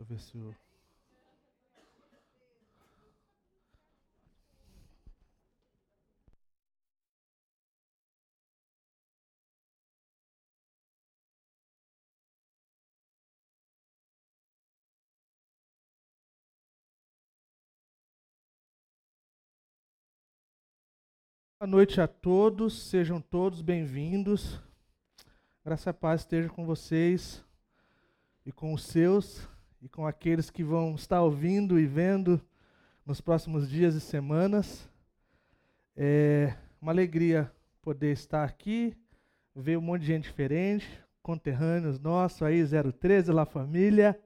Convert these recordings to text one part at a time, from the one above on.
Eu ver se o. Boa noite a todos, sejam todos bem-vindos. Graça paz esteja com vocês e com os seus e com aqueles que vão estar ouvindo e vendo nos próximos dias e semanas. É uma alegria poder estar aqui, ver um monte de gente diferente, conterrâneos nossos aí, 013, La Família.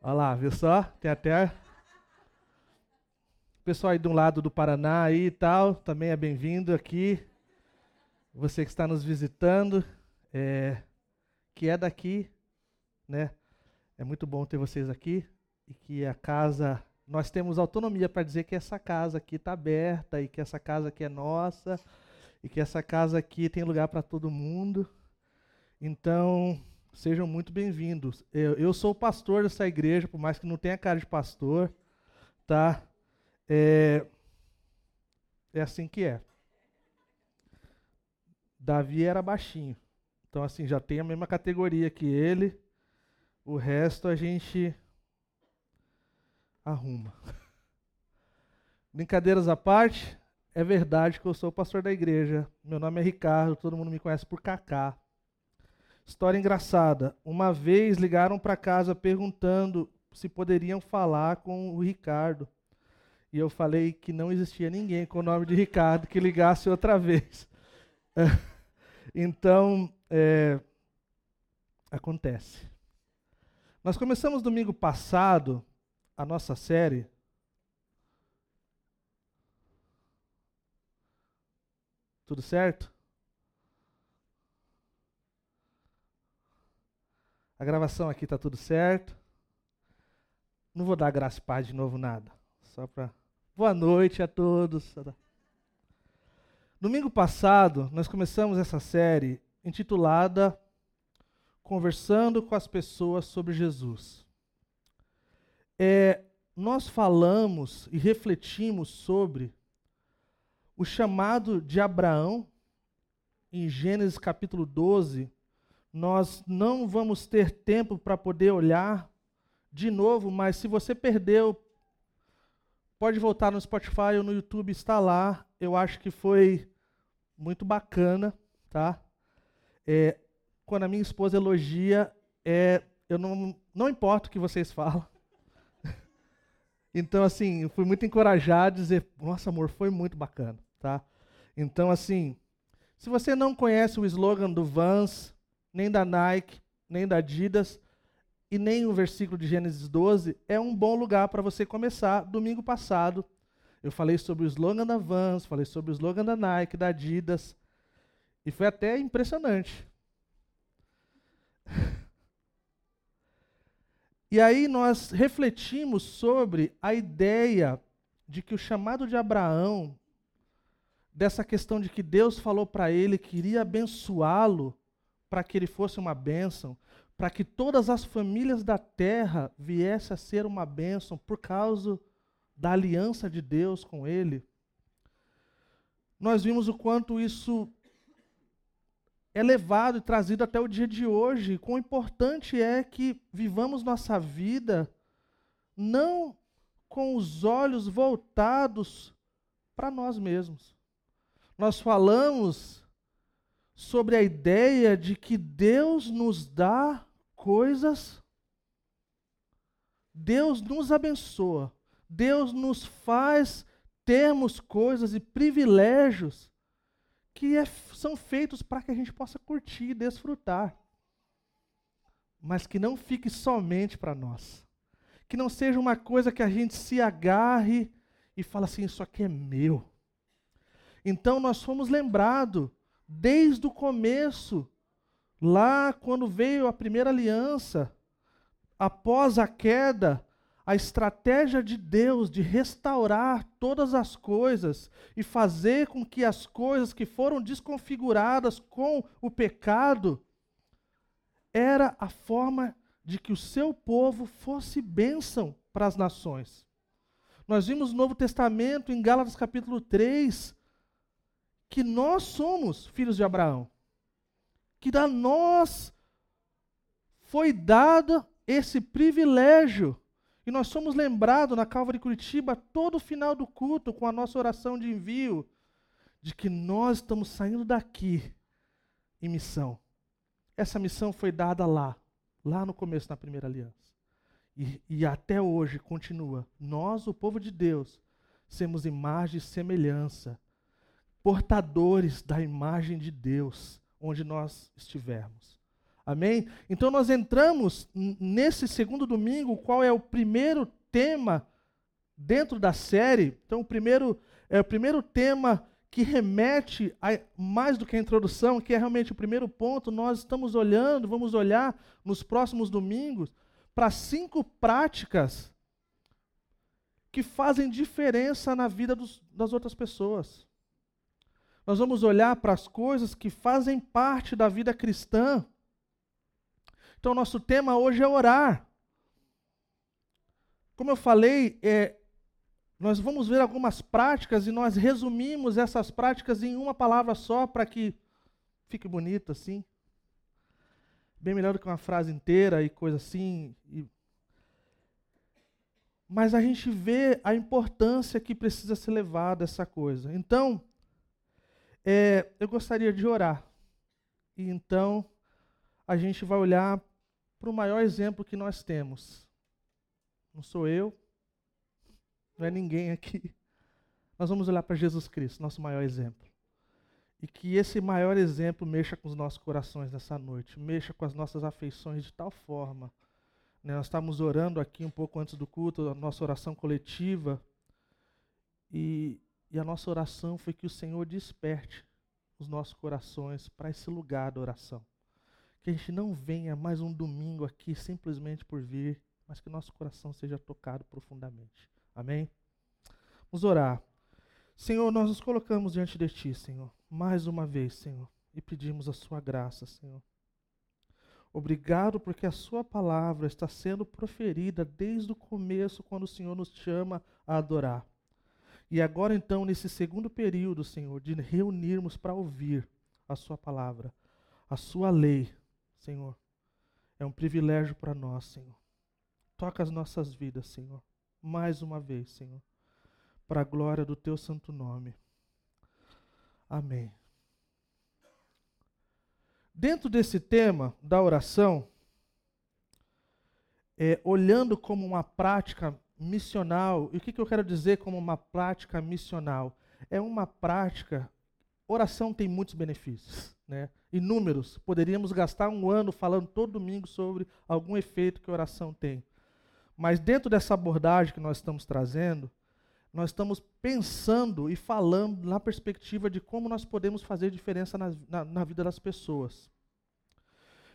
Olha lá, viu só? Tem até pessoal aí um lado do Paraná aí e tal, também é bem-vindo aqui. Você que está nos visitando, é, que é daqui, né? É muito bom ter vocês aqui e que a casa, nós temos autonomia para dizer que essa casa aqui está aberta e que essa casa aqui é nossa e que essa casa aqui tem lugar para todo mundo. Então, sejam muito bem-vindos. Eu, eu sou o pastor dessa igreja, por mais que não tenha cara de pastor, tá? É, é assim que é. Davi era baixinho. Então, assim, já tem a mesma categoria que ele. O resto a gente arruma. Brincadeiras à parte, é verdade que eu sou pastor da igreja. Meu nome é Ricardo, todo mundo me conhece por Kaká. História engraçada. Uma vez ligaram para casa perguntando se poderiam falar com o Ricardo. E eu falei que não existia ninguém com o nome de Ricardo que ligasse outra vez. então, é, acontece. Nós começamos domingo passado a nossa série. Tudo certo? A gravação aqui está tudo certo. Não vou dar graça e paz de novo nada. Só para Boa noite a todos. Domingo passado, nós começamos essa série intitulada Conversando com as Pessoas sobre Jesus. É, nós falamos e refletimos sobre o chamado de Abraão, em Gênesis capítulo 12. Nós não vamos ter tempo para poder olhar de novo, mas se você perdeu Pode voltar no Spotify ou no YouTube, está lá. Eu acho que foi muito bacana, tá? É, quando a minha esposa elogia, é, eu não, não importa o que vocês falam. então, assim, eu fui muito encorajado a dizer, nossa, amor, foi muito bacana, tá? Então, assim, se você não conhece o slogan do Vans, nem da Nike, nem da Adidas, e nem o versículo de Gênesis 12 é um bom lugar para você começar. Domingo passado, eu falei sobre o slogan da Vans, falei sobre o slogan da Nike, da Adidas, e foi até impressionante. E aí nós refletimos sobre a ideia de que o chamado de Abraão, dessa questão de que Deus falou para ele que iria abençoá-lo para que ele fosse uma bênção, para que todas as famílias da terra viessem a ser uma bênção por causa da aliança de Deus com ele. Nós vimos o quanto isso é levado e trazido até o dia de hoje. Quão importante é que vivamos nossa vida não com os olhos voltados para nós mesmos. Nós falamos sobre a ideia de que Deus nos dá coisas, Deus nos abençoa, Deus nos faz termos coisas e privilégios que é, são feitos para que a gente possa curtir e desfrutar, mas que não fique somente para nós, que não seja uma coisa que a gente se agarre e fala assim: Isso aqui é meu. Então nós fomos lembrados, desde o começo, Lá, quando veio a primeira aliança, após a queda, a estratégia de Deus de restaurar todas as coisas e fazer com que as coisas que foram desconfiguradas com o pecado era a forma de que o seu povo fosse bênção para as nações. Nós vimos no Novo Testamento, em Gálatas capítulo 3, que nós somos filhos de Abraão. Que a nós foi dado esse privilégio. E nós somos lembrados na Calvary Curitiba, todo final do culto, com a nossa oração de envio, de que nós estamos saindo daqui em missão. Essa missão foi dada lá, lá no começo, na primeira aliança. E, e até hoje continua. Nós, o povo de Deus, somos imagem e semelhança, portadores da imagem de Deus, onde nós estivermos. Amém? Então nós entramos nesse segundo domingo, qual é o primeiro tema dentro da série. Então o primeiro é o primeiro tema que remete a, mais do que a introdução, que é realmente o primeiro ponto. Nós estamos olhando, vamos olhar nos próximos domingos para cinco práticas que fazem diferença na vida dos, das outras pessoas. Nós vamos olhar para as coisas que fazem parte da vida cristã então, nosso tema hoje é orar. Como eu falei, é, nós vamos ver algumas práticas e nós resumimos essas práticas em uma palavra só para que fique bonito assim. Bem melhor do que uma frase inteira e coisa assim. E... Mas a gente vê a importância que precisa ser levada essa coisa. Então, é, eu gostaria de orar. E então, a gente vai olhar para o maior exemplo que nós temos. Não sou eu, não é ninguém aqui. Nós vamos olhar para Jesus Cristo, nosso maior exemplo. E que esse maior exemplo mexa com os nossos corações nessa noite, mexa com as nossas afeições de tal forma. Né? Nós estávamos orando aqui um pouco antes do culto, a nossa oração coletiva. E, e a nossa oração foi que o Senhor desperte os nossos corações para esse lugar da oração. Que a gente não venha mais um domingo aqui simplesmente por vir, mas que nosso coração seja tocado profundamente. Amém? Vamos orar. Senhor, nós nos colocamos diante de Ti, Senhor, mais uma vez, Senhor, e pedimos a Sua graça, Senhor. Obrigado porque a Sua palavra está sendo proferida desde o começo, quando o Senhor nos chama a adorar. E agora, então, nesse segundo período, Senhor, de reunirmos para ouvir a Sua palavra, a Sua lei, Senhor. É um privilégio para nós, Senhor. Toca as nossas vidas, Senhor. Mais uma vez, Senhor. Para a glória do teu santo nome. Amém. Dentro desse tema da oração, é, olhando como uma prática missional, e o que, que eu quero dizer como uma prática missional? É uma prática, oração tem muitos benefícios, né? inúmeros. Poderíamos gastar um ano falando todo domingo sobre algum efeito que a oração tem. Mas dentro dessa abordagem que nós estamos trazendo, nós estamos pensando e falando na perspectiva de como nós podemos fazer diferença na, na, na vida das pessoas.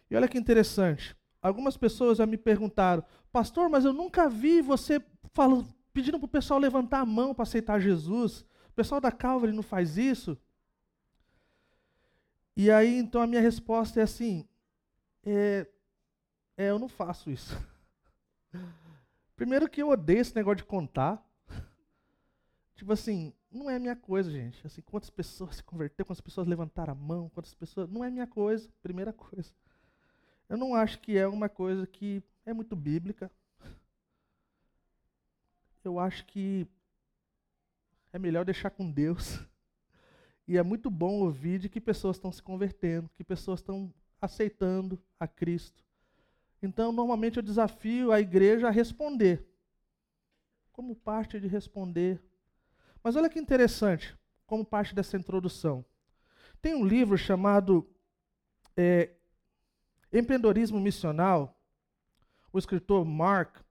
E olha que interessante. Algumas pessoas já me perguntaram, pastor, mas eu nunca vi você falando, pedindo para o pessoal levantar a mão para aceitar Jesus. O pessoal da Calvary não faz isso? E aí, então, a minha resposta é assim: é, é, eu não faço isso. Primeiro que eu odeio esse negócio de contar. tipo assim, não é minha coisa, gente. Assim, quantas pessoas se converteram, quantas pessoas levantaram a mão, quantas pessoas. Não é minha coisa, primeira coisa. Eu não acho que é uma coisa que é muito bíblica. Eu acho que é melhor deixar com Deus. E é muito bom ouvir de que pessoas estão se convertendo, que pessoas estão aceitando a Cristo. Então, normalmente eu desafio a igreja a responder. Como parte de responder. Mas olha que interessante, como parte dessa introdução. Tem um livro chamado é, Empreendedorismo Missional. O escritor Mark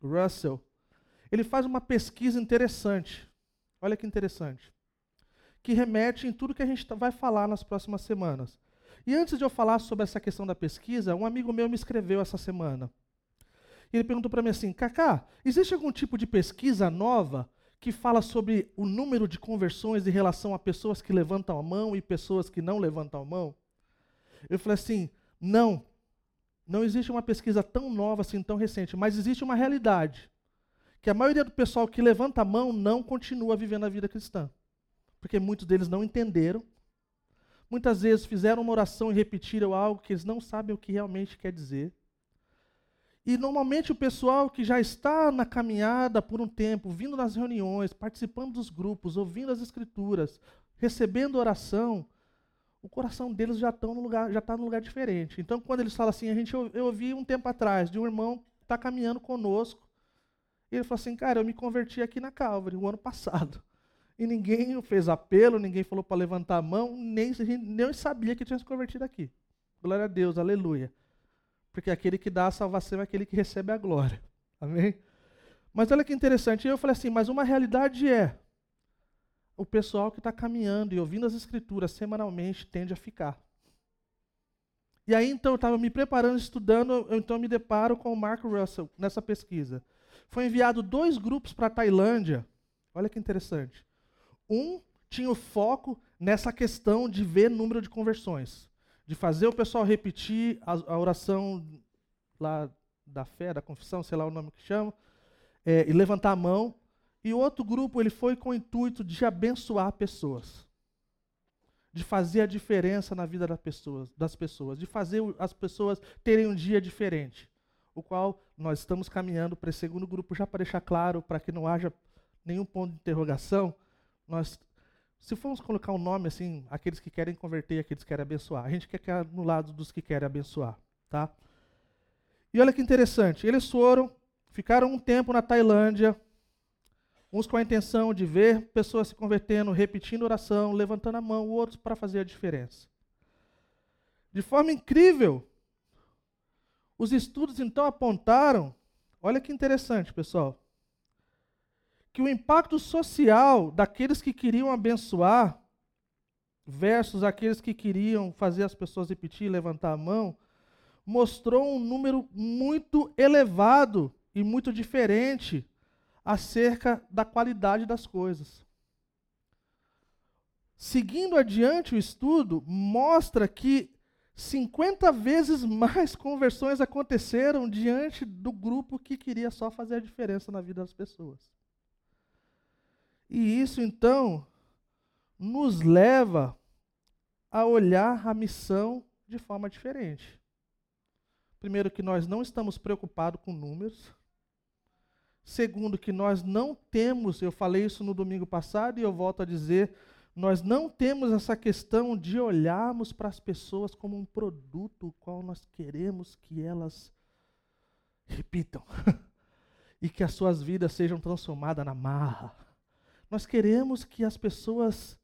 Russell, ele faz uma pesquisa interessante. Olha que interessante que remete em tudo que a gente vai falar nas próximas semanas. E antes de eu falar sobre essa questão da pesquisa, um amigo meu me escreveu essa semana. Ele perguntou para mim assim: Kaká, existe algum tipo de pesquisa nova que fala sobre o número de conversões em relação a pessoas que levantam a mão e pessoas que não levantam a mão? Eu falei assim: não. não existe uma pesquisa tão nova assim, tão recente, mas existe uma realidade que a maioria do pessoal que levanta a mão não continua vivendo a vida cristã. Porque muitos deles não entenderam. Muitas vezes fizeram uma oração e repetiram algo que eles não sabem o que realmente quer dizer. E normalmente o pessoal que já está na caminhada por um tempo, vindo nas reuniões, participando dos grupos, ouvindo as escrituras, recebendo oração, o coração deles já está no lugar, está num lugar diferente. Então, quando eles falam assim, a gente eu ouvi um tempo atrás de um irmão que está caminhando conosco e ele falou assim, cara, eu me converti aqui na Calvary o ano passado. E ninguém fez apelo, ninguém falou para levantar a mão, nem, nem sabia que tinha se convertido aqui. Glória a Deus, aleluia. Porque aquele que dá a salvação é aquele que recebe a glória. Amém? Mas olha que interessante, eu falei assim, mas uma realidade é, o pessoal que está caminhando e ouvindo as escrituras semanalmente tende a ficar. E aí então eu estava me preparando, estudando, eu então me deparo com o Mark Russell nessa pesquisa foi enviado dois grupos para a Tailândia. Olha que interessante. Um tinha o foco nessa questão de ver número de conversões, de fazer o pessoal repetir a, a oração lá da fé, da confissão, sei lá o nome que chama, é, e levantar a mão. E o outro grupo ele foi com o intuito de abençoar pessoas, de fazer a diferença na vida das pessoas, das pessoas, de fazer as pessoas terem um dia diferente o qual nós estamos caminhando para esse segundo grupo, já para deixar claro, para que não haja nenhum ponto de interrogação, nós, se formos colocar um nome assim, aqueles que querem converter, aqueles que querem abençoar, a gente quer ficar no lado dos que querem abençoar, tá? E olha que interessante, eles foram, ficaram um tempo na Tailândia, uns com a intenção de ver pessoas se convertendo, repetindo oração, levantando a mão, outros para fazer a diferença. De forma incrível, os estudos então apontaram, olha que interessante, pessoal, que o impacto social daqueles que queriam abençoar versus aqueles que queriam fazer as pessoas repetir, levantar a mão, mostrou um número muito elevado e muito diferente acerca da qualidade das coisas. Seguindo adiante o estudo, mostra que 50 vezes mais conversões aconteceram diante do grupo que queria só fazer a diferença na vida das pessoas. E isso, então, nos leva a olhar a missão de forma diferente. Primeiro, que nós não estamos preocupados com números. Segundo, que nós não temos, eu falei isso no domingo passado e eu volto a dizer, nós não temos essa questão de olharmos para as pessoas como um produto o qual nós queremos que elas repitam e que as suas vidas sejam transformadas na marra. Nós queremos que as pessoas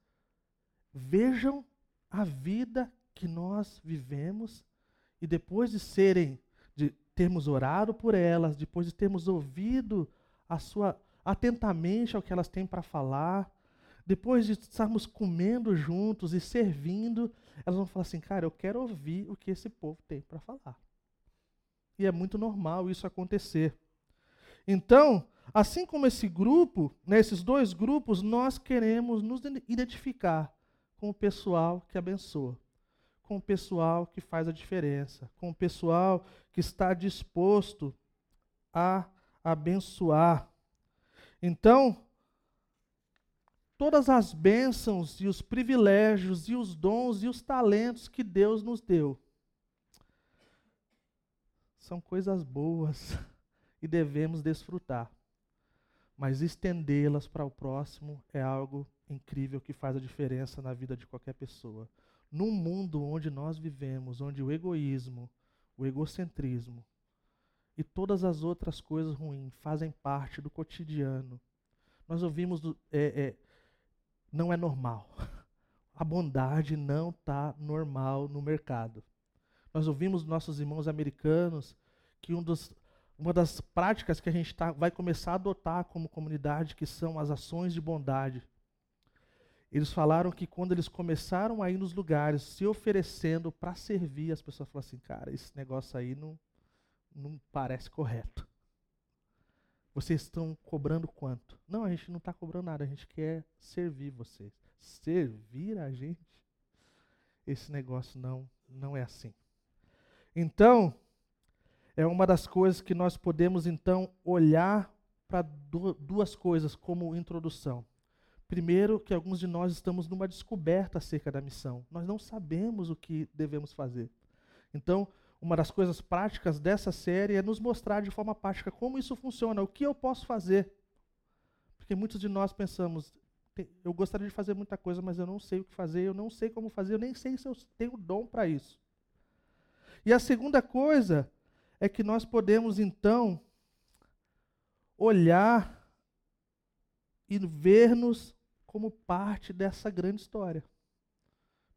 vejam a vida que nós vivemos e depois de serem, de termos orado por elas, depois de termos ouvido a sua atentamente ao que elas têm para falar, depois de estarmos comendo juntos e servindo, elas vão falar assim: cara, eu quero ouvir o que esse povo tem para falar. E é muito normal isso acontecer. Então, assim como esse grupo, né, esses dois grupos, nós queremos nos identificar com o pessoal que abençoa, com o pessoal que faz a diferença, com o pessoal que está disposto a abençoar. Então, todas as bênçãos e os privilégios e os dons e os talentos que Deus nos deu. São coisas boas e devemos desfrutar. Mas estendê-las para o próximo é algo incrível que faz a diferença na vida de qualquer pessoa. Num mundo onde nós vivemos, onde o egoísmo, o egocentrismo e todas as outras coisas ruins fazem parte do cotidiano, nós ouvimos do, é, é, não é normal. A bondade não está normal no mercado. Nós ouvimos nossos irmãos americanos que um dos, uma das práticas que a gente tá, vai começar a adotar como comunidade, que são as ações de bondade. Eles falaram que quando eles começaram a ir nos lugares se oferecendo para servir, as pessoas falaram assim: cara, esse negócio aí não, não parece correto. Vocês estão cobrando quanto? Não, a gente não está cobrando nada, a gente quer servir vocês. Servir a gente? Esse negócio não, não é assim. Então, é uma das coisas que nós podemos então olhar para duas coisas como introdução. Primeiro, que alguns de nós estamos numa descoberta acerca da missão. Nós não sabemos o que devemos fazer. Então, uma das coisas práticas dessa série é nos mostrar de forma prática como isso funciona, o que eu posso fazer. Porque muitos de nós pensamos, eu gostaria de fazer muita coisa, mas eu não sei o que fazer, eu não sei como fazer, eu nem sei se eu tenho dom para isso. E a segunda coisa é que nós podemos então olhar e ver-nos como parte dessa grande história.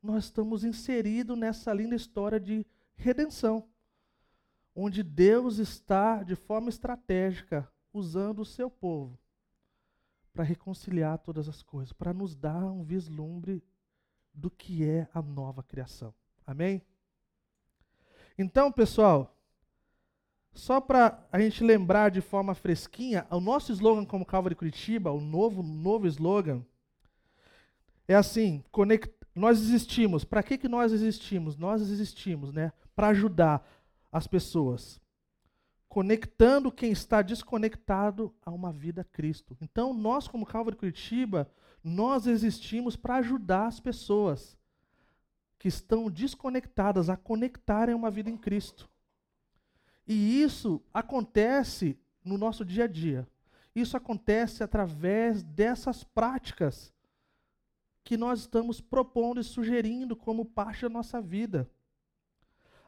Nós estamos inseridos nessa linda história de redenção, onde Deus está, de forma estratégica, usando o seu povo para reconciliar todas as coisas, para nos dar um vislumbre do que é a nova criação. Amém? Então, pessoal, só para a gente lembrar de forma fresquinha, o nosso slogan como Calvary Curitiba, o novo, novo slogan, é assim: conect... nós existimos. Para que, que nós existimos? Nós existimos, né? para ajudar as pessoas, conectando quem está desconectado a uma vida Cristo. Então, nós, como Calvary Curitiba, nós existimos para ajudar as pessoas que estão desconectadas a conectarem uma vida em Cristo. E isso acontece no nosso dia a dia. Isso acontece através dessas práticas que nós estamos propondo e sugerindo como parte da nossa vida.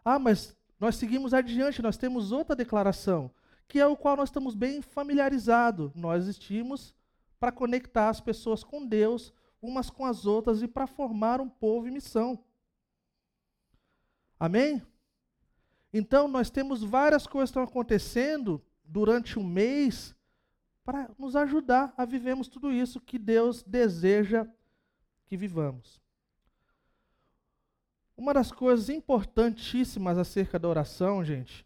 Ah, mas nós seguimos adiante, nós temos outra declaração, que é o qual nós estamos bem familiarizados. Nós existimos para conectar as pessoas com Deus, umas com as outras, e para formar um povo em missão. Amém? Então, nós temos várias coisas que estão acontecendo durante um mês para nos ajudar a vivermos tudo isso que Deus deseja que vivamos. Uma das coisas importantíssimas acerca da oração, gente,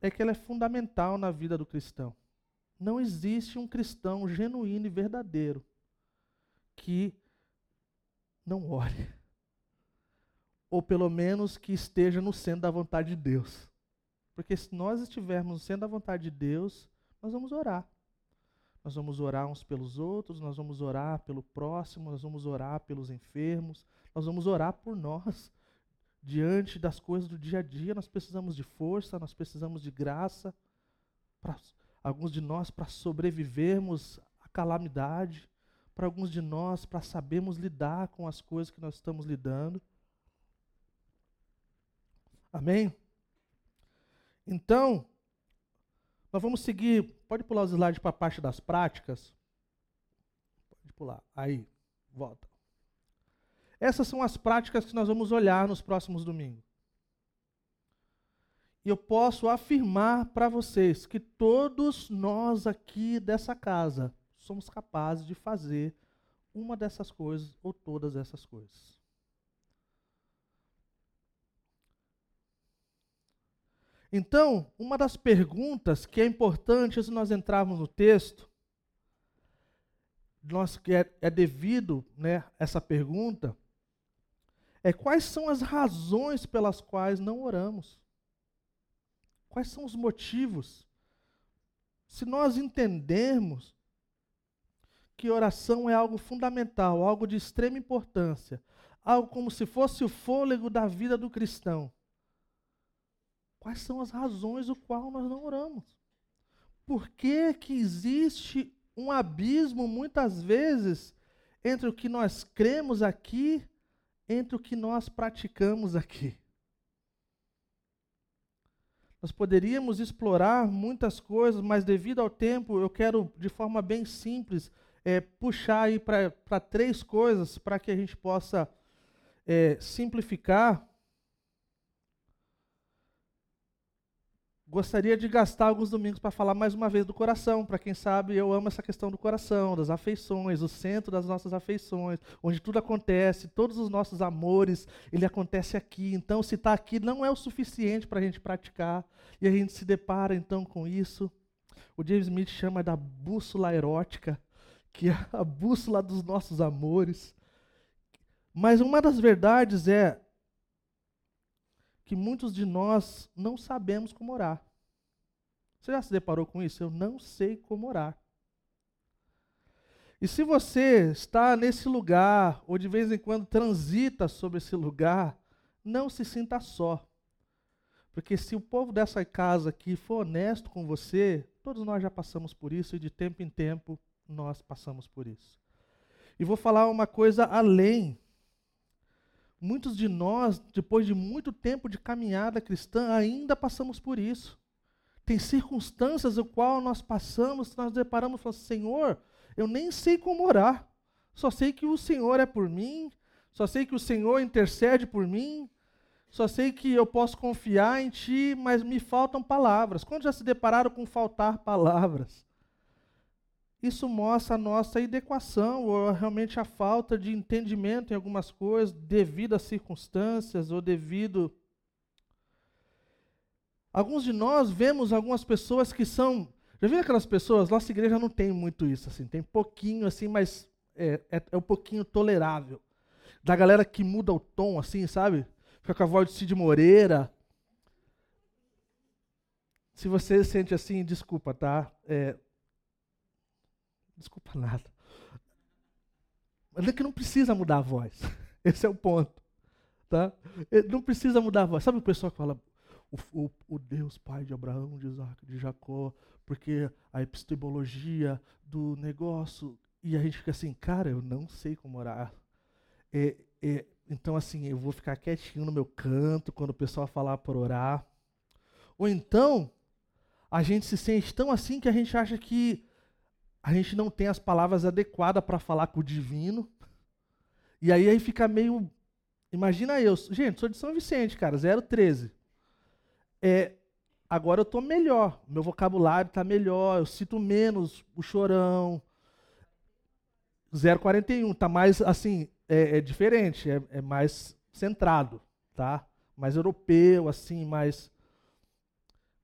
é que ela é fundamental na vida do cristão. Não existe um cristão genuíno e verdadeiro que não ore. Ou pelo menos que esteja no centro da vontade de Deus. Porque se nós estivermos no centro da vontade de Deus, nós vamos orar. Nós vamos orar uns pelos outros, nós vamos orar pelo próximo, nós vamos orar pelos enfermos, nós vamos orar por nós. Diante das coisas do dia a dia, nós precisamos de força, nós precisamos de graça. Para alguns de nós, para sobrevivermos à calamidade. Para alguns de nós, para sabermos lidar com as coisas que nós estamos lidando. Amém? Então, nós vamos seguir. Pode pular os slides para a parte das práticas? Pode pular. Aí, volta. Essas são as práticas que nós vamos olhar nos próximos domingos. E eu posso afirmar para vocês que todos nós aqui dessa casa somos capazes de fazer uma dessas coisas ou todas essas coisas. Então, uma das perguntas que é importante antes de nós entrarmos no texto, nós, é, é devido né, essa pergunta, é quais são as razões pelas quais não oramos? Quais são os motivos? Se nós entendermos que oração é algo fundamental, algo de extrema importância, algo como se fosse o fôlego da vida do cristão, quais são as razões do qual nós não oramos? Por que, que existe um abismo, muitas vezes, entre o que nós cremos aqui entre o que nós praticamos aqui. Nós poderíamos explorar muitas coisas, mas devido ao tempo, eu quero, de forma bem simples, é, puxar aí para três coisas para que a gente possa é, simplificar Gostaria de gastar alguns domingos para falar mais uma vez do coração. Para quem sabe, eu amo essa questão do coração, das afeições, o centro das nossas afeições, onde tudo acontece, todos os nossos amores, ele acontece aqui. Então, se está aqui, não é o suficiente para a gente praticar. E a gente se depara então com isso. O James Smith chama da bússola erótica, que é a bússola dos nossos amores. Mas uma das verdades é que muitos de nós não sabemos como orar. Você já se deparou com isso? Eu não sei como orar. E se você está nesse lugar, ou de vez em quando transita sobre esse lugar, não se sinta só. Porque se o povo dessa casa aqui for honesto com você, todos nós já passamos por isso e de tempo em tempo nós passamos por isso. E vou falar uma coisa além Muitos de nós, depois de muito tempo de caminhada cristã, ainda passamos por isso. Tem circunstâncias no qual nós passamos, nós deparamos e falamos, Senhor, eu nem sei como orar. Só sei que o Senhor é por mim, só sei que o Senhor intercede por mim, só sei que eu posso confiar em Ti, mas me faltam palavras. Quando já se depararam com faltar palavras? Isso mostra a nossa inadequação ou realmente a falta de entendimento em algumas coisas devido às circunstâncias ou devido. Alguns de nós vemos algumas pessoas que são. Já viram aquelas pessoas? Nossa igreja não tem muito isso, assim, tem pouquinho, assim, mas é, é, é um pouquinho tolerável. Da galera que muda o tom, assim, sabe? Fica com a voz de Cid Moreira. Se você sente assim, desculpa, tá? É, Desculpa nada. Mas é que não precisa mudar a voz. Esse é o ponto. Tá? Não precisa mudar a voz. Sabe o pessoal que fala, o, o, o, Deus Pai de Abraão, de Isaac, de Jacó, porque a epistemologia do negócio. E a gente fica assim, cara, eu não sei como orar. É, é, então, assim, eu vou ficar quietinho no meu canto quando o pessoal falar por orar. Ou então, a gente se sente tão assim que a gente acha que a gente não tem as palavras adequadas para falar com o divino. E aí, aí fica meio. Imagina eu. Gente, sou de São Vicente, cara, 013. É, agora eu estou melhor. Meu vocabulário está melhor. Eu cito menos o chorão. 041. Está mais assim. É, é diferente. É, é mais centrado. tá? Mais europeu, assim, mais.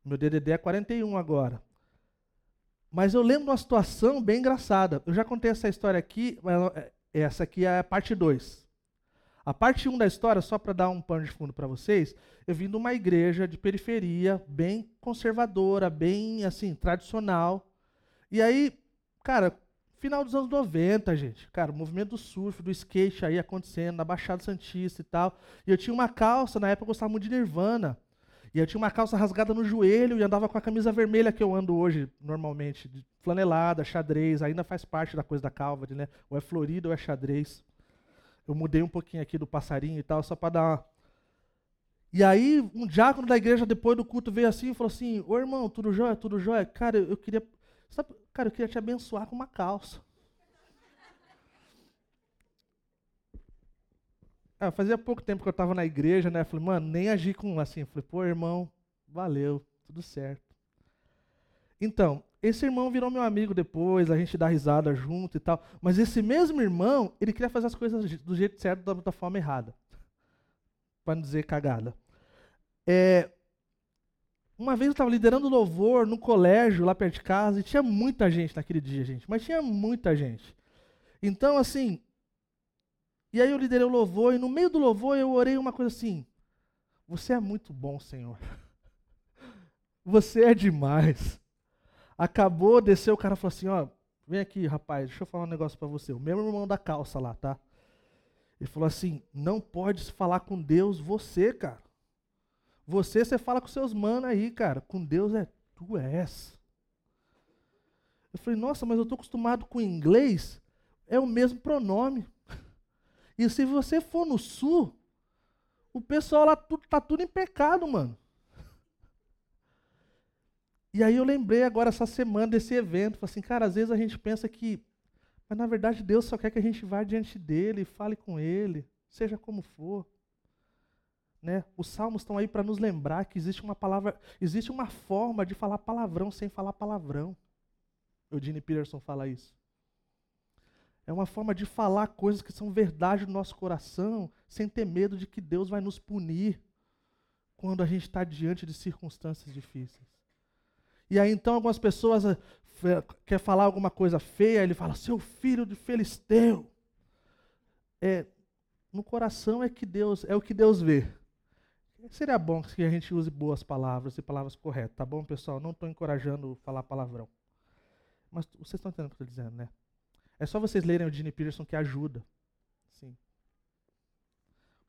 Meu DDD é 41 agora. Mas eu lembro uma situação bem engraçada. Eu já contei essa história aqui, é, essa aqui é a parte 2. A parte 1 um da história, só para dar um pano de fundo para vocês, eu vim de uma igreja de periferia, bem conservadora, bem assim, tradicional. E aí, cara, final dos anos 90, gente. Cara, o movimento do surf, do skate aí acontecendo, na Baixada Santista e tal. E eu tinha uma calça, na época eu gostava muito de Nirvana. E eu tinha uma calça rasgada no joelho e andava com a camisa vermelha que eu ando hoje, normalmente, flanelada, xadrez, ainda faz parte da coisa da Calvary, né? Ou é florido ou é xadrez. Eu mudei um pouquinho aqui do passarinho e tal, só para dar uma... E aí, um diácono da igreja, depois do culto, veio assim e falou assim: Ô irmão, tudo jóia? Tudo jóia? Cara, eu queria. Sabe, cara, eu queria te abençoar com uma calça. Ah, fazia pouco tempo que eu estava na igreja, né? Falei, mano, nem agi com assim. Falei, pô, irmão, valeu, tudo certo. Então, esse irmão virou meu amigo depois, a gente dá risada junto e tal. Mas esse mesmo irmão, ele queria fazer as coisas do jeito certo, da, forma errada. Para não dizer cagada. É, uma vez eu estava liderando louvor no colégio, lá perto de casa, e tinha muita gente naquele dia, gente. Mas tinha muita gente. Então, assim, e aí eu liderei o louvor, e no meio do louvor eu orei uma coisa assim: Você é muito bom, Senhor. Você é demais. Acabou, desceu, o cara falou assim: Ó, vem aqui, rapaz, deixa eu falar um negócio para você. O mesmo irmão da calça lá, tá? Ele falou assim: Não pode falar com Deus você, cara. Você, você fala com seus manos aí, cara. Com Deus é tu és. Eu falei, nossa, mas eu estou acostumado com inglês. É o mesmo pronome. E se você for no sul, o pessoal lá tudo, tá tudo em pecado, mano. E aí eu lembrei agora essa semana desse evento, falei assim, cara, às vezes a gente pensa que, mas na verdade Deus só quer que a gente vá diante dele, fale com ele, seja como for. Né? Os salmos estão aí para nos lembrar que existe uma palavra, existe uma forma de falar palavrão sem falar palavrão. O Eugene Peterson fala isso. É uma forma de falar coisas que são verdade no nosso coração, sem ter medo de que Deus vai nos punir quando a gente está diante de circunstâncias difíceis. E aí então algumas pessoas uh, quer falar alguma coisa feia, ele fala, seu filho de Filisteu. É, no coração é que Deus, é o que Deus vê. seria bom que a gente use boas palavras e palavras corretas, tá bom, pessoal? Não estou encorajando falar palavrão. Mas vocês estão entendendo o que eu estou dizendo, né? É só vocês lerem o Gene Peterson que ajuda. Sim.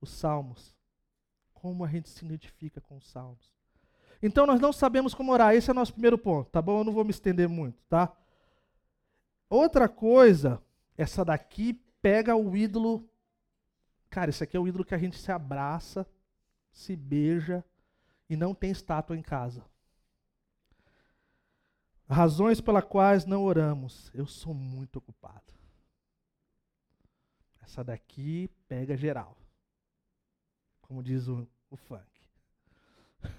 Os Salmos. Como a gente se identifica com os Salmos. Então nós não sabemos como orar. Esse é o nosso primeiro ponto, tá bom? Eu não vou me estender muito, tá? Outra coisa, essa daqui pega o ídolo. Cara, esse aqui é o ídolo que a gente se abraça, se beija e não tem estátua em casa. Razões pelas quais não oramos. Eu sou muito ocupado. Essa daqui pega geral. Como diz o, o funk.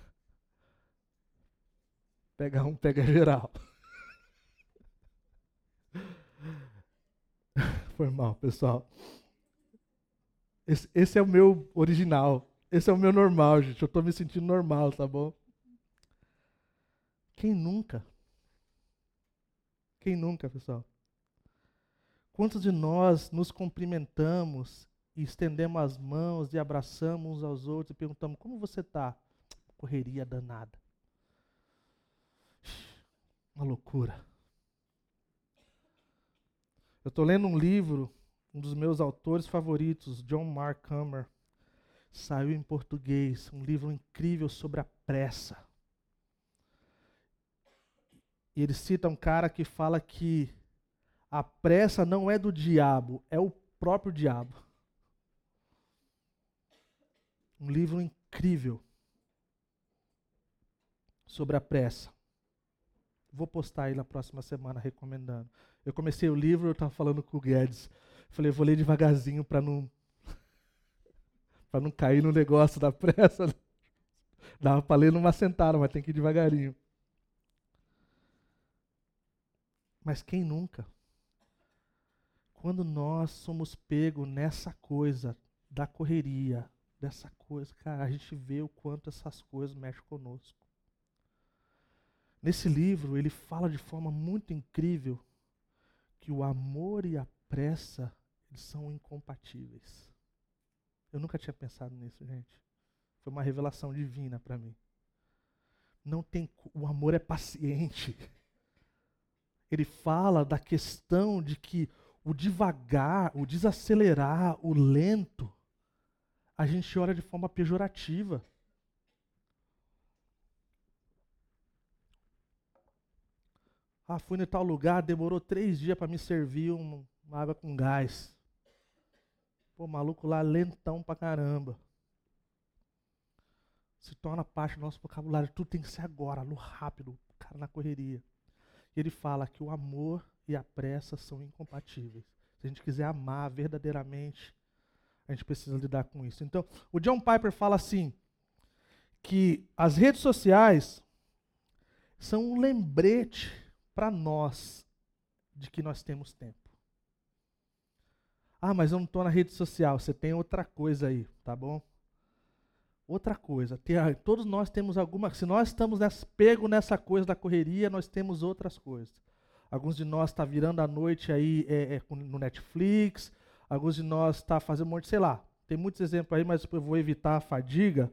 Pega um, pega geral. Foi mal, pessoal. Esse, esse, é o meu original. Esse é o meu normal, gente. Eu estou me sentindo normal, tá bom? Quem nunca? Quem nunca, pessoal? Quantos de nós nos cumprimentamos e estendemos as mãos e abraçamos uns aos outros e perguntamos: como você está? Correria danada. Uma loucura. Eu estou lendo um livro, um dos meus autores favoritos, John Mark Comer. Saiu em português, um livro incrível sobre a pressa. E ele cita um cara que fala que a pressa não é do diabo, é o próprio diabo. Um livro incrível sobre a pressa. Vou postar aí na próxima semana recomendando. Eu comecei o livro, eu estava falando com o Guedes. Falei, vou ler devagarzinho para não para não cair no negócio da pressa. Dava para ler numa sentada, mas tem que ir devagarinho. Mas quem nunca? Quando nós somos pegos nessa coisa da correria, dessa coisa, cara, a gente vê o quanto essas coisas mexem conosco. Nesse livro, ele fala de forma muito incrível que o amor e a pressa eles são incompatíveis. Eu nunca tinha pensado nisso, gente. Foi uma revelação divina para mim. Não tem, o amor é paciente. Ele fala da questão de que o devagar, o desacelerar, o lento, a gente olha de forma pejorativa. Ah, fui em tal lugar, demorou três dias para me servir uma, água com gás. Pô, maluco lá lentão pra caramba. Se torna parte do nosso vocabulário. Tudo tem que ser agora, no rápido, cara na correria. E ele fala que o amor e a pressa são incompatíveis. Se a gente quiser amar verdadeiramente, a gente precisa lidar com isso. Então, o John Piper fala assim: que as redes sociais são um lembrete para nós de que nós temos tempo. Ah, mas eu não estou na rede social. Você tem outra coisa aí, tá bom? Outra coisa. Todos nós temos alguma. Se nós estamos nessa, pego nessa coisa da correria, nós temos outras coisas. Alguns de nós está virando a noite aí é, é, no Netflix. Alguns de nós está fazendo um monte, sei lá. Tem muitos exemplos aí, mas eu vou evitar a fadiga.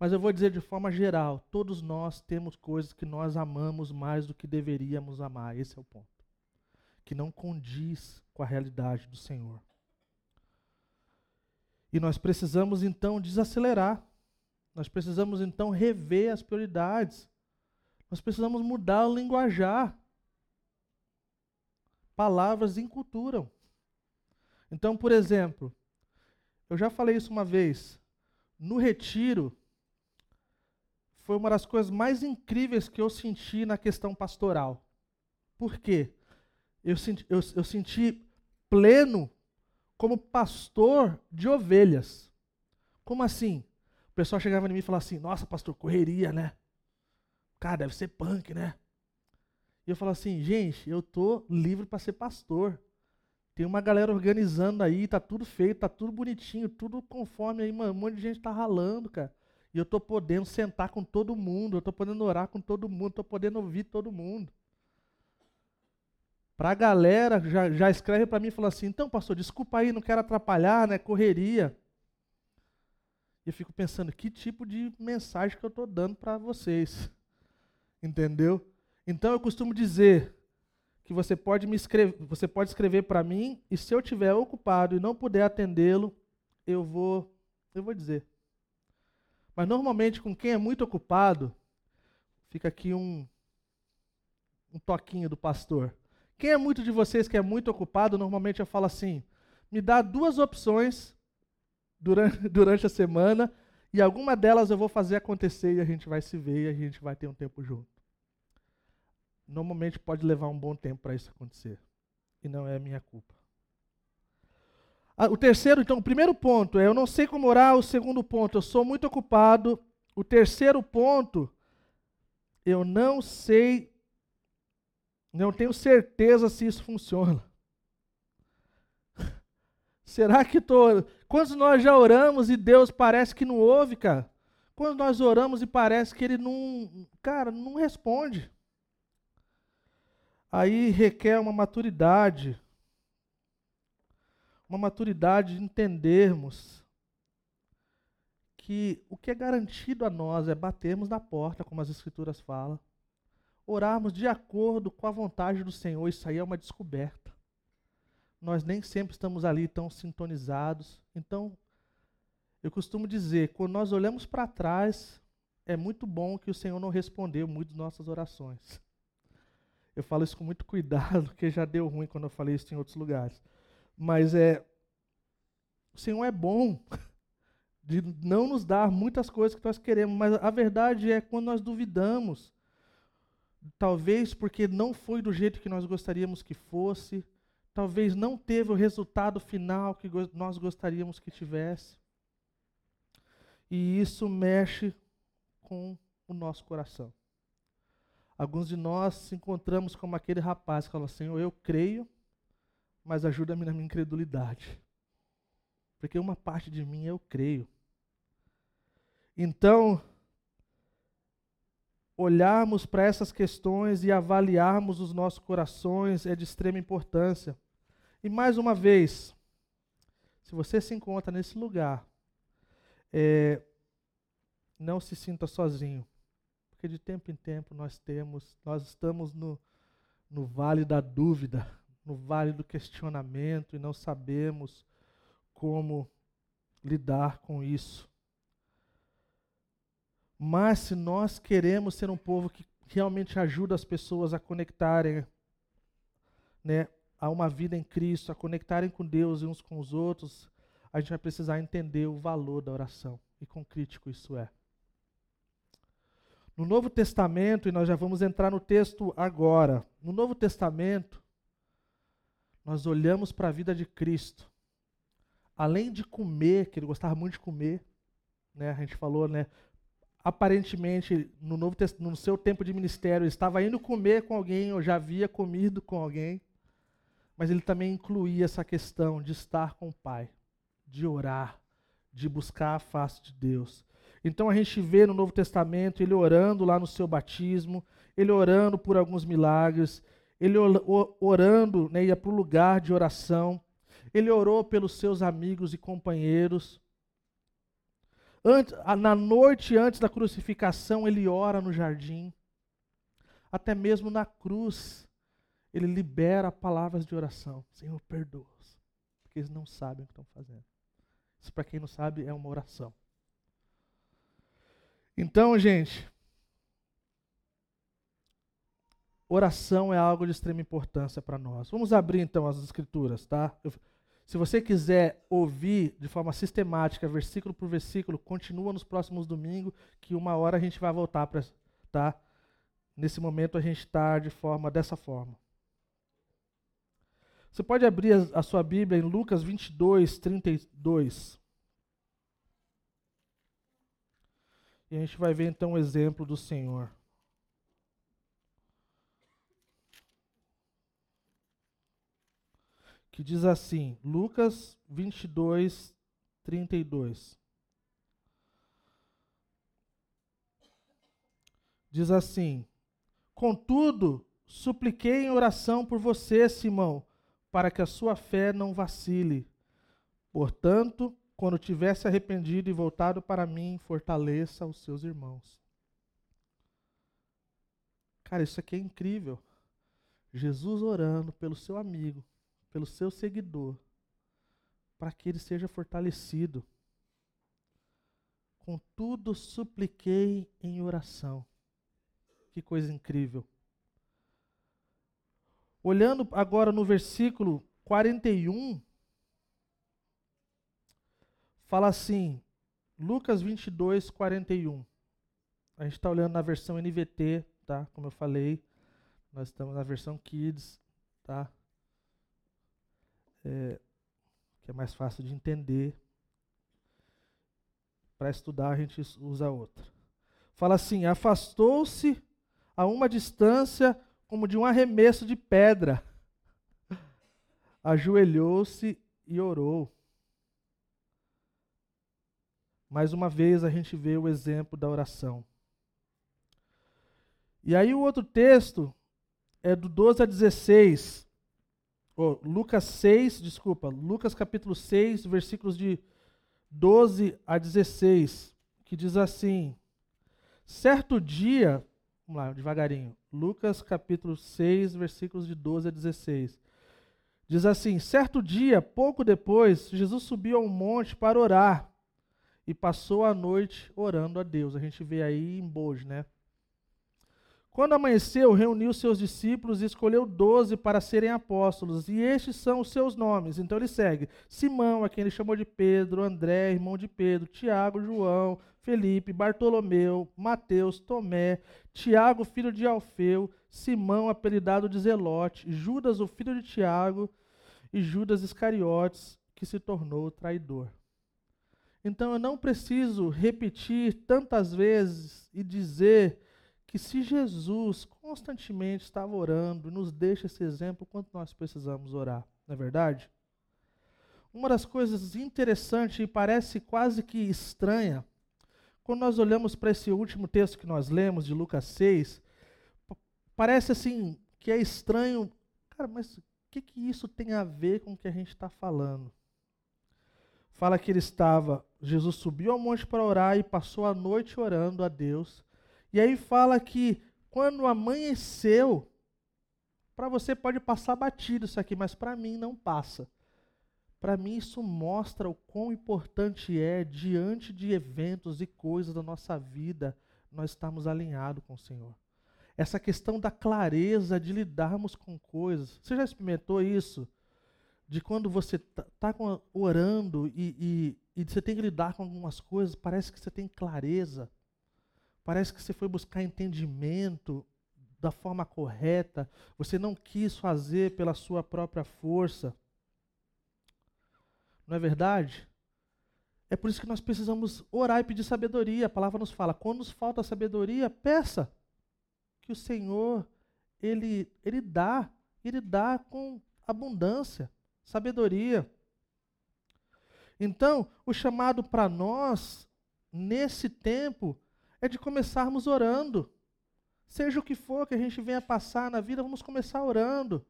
Mas eu vou dizer de forma geral: todos nós temos coisas que nós amamos mais do que deveríamos amar. Esse é o ponto. Que não condiz com a realidade do Senhor. E nós precisamos então desacelerar. Nós precisamos então rever as prioridades. Nós precisamos mudar o linguajar. Palavras inculturam. Então, por exemplo, eu já falei isso uma vez. No retiro, foi uma das coisas mais incríveis que eu senti na questão pastoral. Por quê? Eu senti, eu, eu senti pleno como pastor de ovelhas. Como assim? O pessoal chegava em mim e falava assim: Nossa, pastor, correria, né? Cara, deve ser punk, né? E eu falava assim: Gente, eu tô livre para ser pastor. Tem uma galera organizando aí, tá tudo feito, tá tudo bonitinho, tudo conforme aí, mano. Um monte de gente tá ralando, cara. E eu tô podendo sentar com todo mundo, eu tô podendo orar com todo mundo, tô podendo ouvir todo mundo. Para a galera, já, já escreve para mim e fala assim: então, pastor, desculpa aí, não quero atrapalhar, né? Correria. E eu fico pensando, que tipo de mensagem que eu estou dando para vocês? Entendeu? Então eu costumo dizer que você pode me escrever, você pode escrever para mim e se eu estiver ocupado e não puder atendê-lo, eu vou eu vou dizer. Mas normalmente com quem é muito ocupado, fica aqui um um toquinho do pastor. Quem é muito de vocês que é muito ocupado, normalmente eu falo assim: me dá duas opções durante, durante a semana e alguma delas eu vou fazer acontecer e a gente vai se ver e a gente vai ter um tempo junto. Normalmente pode levar um bom tempo para isso acontecer. E não é minha culpa. Ah, o terceiro, então, o primeiro ponto é eu não sei como orar. O segundo ponto, eu sou muito ocupado. O terceiro ponto, eu não sei, não tenho certeza se isso funciona. Será que estou. Quando nós já oramos e Deus parece que não ouve, cara? Quando nós oramos e parece que Ele não. Cara, não responde aí requer uma maturidade, uma maturidade de entendermos que o que é garantido a nós é batermos na porta, como as Escrituras falam, orarmos de acordo com a vontade do Senhor, isso aí é uma descoberta. Nós nem sempre estamos ali tão sintonizados. Então, eu costumo dizer, quando nós olhamos para trás, é muito bom que o Senhor não respondeu muitas nossas orações. Eu falo isso com muito cuidado, porque já deu ruim quando eu falei isso em outros lugares. Mas é. O Senhor é bom de não nos dar muitas coisas que nós queremos, mas a verdade é quando nós duvidamos, talvez porque não foi do jeito que nós gostaríamos que fosse, talvez não teve o resultado final que nós gostaríamos que tivesse. E isso mexe com o nosso coração. Alguns de nós se encontramos como aquele rapaz que fala assim: Eu creio, mas ajuda-me na minha incredulidade. Porque uma parte de mim eu creio. Então, olharmos para essas questões e avaliarmos os nossos corações é de extrema importância. E mais uma vez, se você se encontra nesse lugar, é, não se sinta sozinho. Porque de tempo em tempo nós temos, nós estamos no, no vale da dúvida, no vale do questionamento e não sabemos como lidar com isso. Mas se nós queremos ser um povo que realmente ajuda as pessoas a conectarem né, a uma vida em Cristo, a conectarem com Deus e uns com os outros, a gente vai precisar entender o valor da oração. E com crítico isso é. No Novo Testamento, e nós já vamos entrar no texto agora, no Novo Testamento, nós olhamos para a vida de Cristo. Além de comer, que ele gostava muito de comer, né, a gente falou, né, aparentemente, no, Novo no seu tempo de ministério, estava indo comer com alguém, ou já havia comido com alguém, mas ele também incluía essa questão de estar com o Pai, de orar, de buscar a face de Deus. Então a gente vê no Novo Testamento ele orando lá no seu batismo, ele orando por alguns milagres, ele orando, né, ia para o lugar de oração, ele orou pelos seus amigos e companheiros. Antes, na noite antes da crucificação, ele ora no jardim. Até mesmo na cruz, ele libera palavras de oração. Senhor, perdoa-os, porque eles não sabem o que estão fazendo. Isso, para quem não sabe, é uma oração. Então, gente, oração é algo de extrema importância para nós. Vamos abrir então as escrituras, tá? Eu, se você quiser ouvir de forma sistemática, versículo por versículo, continua nos próximos domingos, que uma hora a gente vai voltar para, tá? Nesse momento a gente está de forma dessa forma. Você pode abrir a, sua Bíblia em Lucas 22, 32. E a gente vai ver então o exemplo do Senhor. Que diz assim, Lucas 22, 32. Diz assim: Contudo, supliquei em oração por você, Simão, para que a sua fé não vacile. Portanto, quando tivesse arrependido e voltado para mim, fortaleça os seus irmãos. Cara, isso aqui é incrível. Jesus orando pelo seu amigo, pelo seu seguidor, para que ele seja fortalecido. Contudo, supliquei em oração. Que coisa incrível. Olhando agora no versículo 41, fala assim, Lucas 22, 41. A gente está olhando na versão NVT, tá? Como eu falei, nós estamos na versão Kids, tá? É, que é mais fácil de entender. Para estudar a gente usa outra. Fala assim: afastou-se a uma distância como de um arremesso de pedra. Ajoelhou-se e orou. Mais uma vez a gente vê o exemplo da oração. E aí o outro texto é do 12 a 16. Oh, Lucas 6, desculpa, Lucas capítulo 6, versículos de 12 a 16, que diz assim: Certo dia, vamos lá, devagarinho. Lucas capítulo 6, versículos de 12 a 16. Diz assim: Certo dia, pouco depois, Jesus subiu ao monte para orar e passou a noite orando a Deus. A gente vê aí em Bojo, né? Quando amanheceu, reuniu seus discípulos e escolheu doze para serem apóstolos, e estes são os seus nomes. Então ele segue: Simão, a quem ele chamou de Pedro, André, irmão de Pedro, Tiago, João, Felipe, Bartolomeu, Mateus, Tomé, Tiago, filho de Alfeu, Simão, apelidado de Zelote, Judas, o filho de Tiago, e Judas Iscariotes, que se tornou traidor. Então eu não preciso repetir tantas vezes e dizer que se Jesus constantemente estava orando, nos deixa esse exemplo, quanto nós precisamos orar, não é verdade? Uma das coisas interessantes e parece quase que estranha, quando nós olhamos para esse último texto que nós lemos, de Lucas 6, parece assim que é estranho. Cara, mas o que, que isso tem a ver com o que a gente está falando? Fala que ele estava, Jesus subiu ao monte para orar e passou a noite orando a Deus e aí fala que quando amanheceu, para você pode passar batido isso aqui, mas para mim não passa. Para mim isso mostra o quão importante é diante de eventos e coisas da nossa vida nós estamos alinhados com o Senhor. Essa questão da clareza de lidarmos com coisas. Você já experimentou isso? De quando você está tá orando e, e, e você tem que lidar com algumas coisas, parece que você tem clareza. Parece que você foi buscar entendimento da forma correta, você não quis fazer pela sua própria força. Não é verdade? É por isso que nós precisamos orar e pedir sabedoria. A palavra nos fala: quando nos falta sabedoria, peça que o Senhor ele ele dá, ele dá com abundância, sabedoria. Então, o chamado para nós nesse tempo é de começarmos orando. Seja o que for que a gente venha passar na vida, vamos começar orando.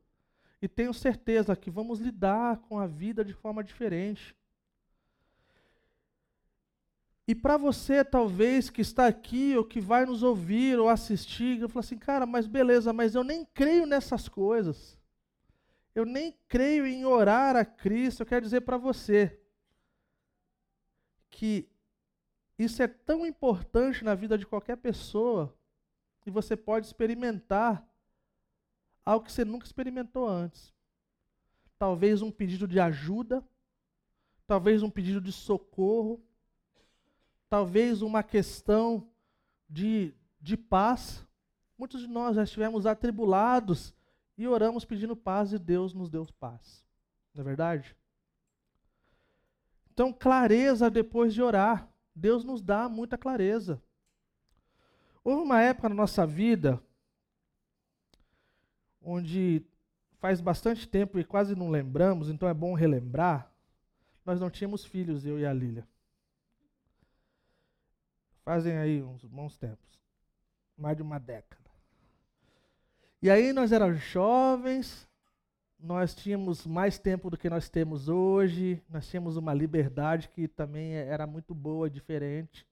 E tenho certeza que vamos lidar com a vida de forma diferente. E para você, talvez, que está aqui, ou que vai nos ouvir ou assistir, eu falo assim, cara, mas beleza, mas eu nem creio nessas coisas. Eu nem creio em orar a Cristo. Eu quero dizer para você que isso é tão importante na vida de qualquer pessoa que você pode experimentar algo que você nunca experimentou antes. Talvez um pedido de ajuda, talvez um pedido de socorro, talvez uma questão de, de paz. Muitos de nós já estivemos atribulados e oramos pedindo paz e Deus nos deu paz. Não é verdade? Então, clareza depois de orar. Deus nos dá muita clareza. Houve uma época na nossa vida onde faz bastante tempo e quase não lembramos, então é bom relembrar. Nós não tínhamos filhos, eu e a Lília. Fazem aí uns bons tempos. Mais de uma década. E aí nós éramos jovens, nós tínhamos mais tempo do que nós temos hoje, nós tínhamos uma liberdade que também era muito boa, diferente.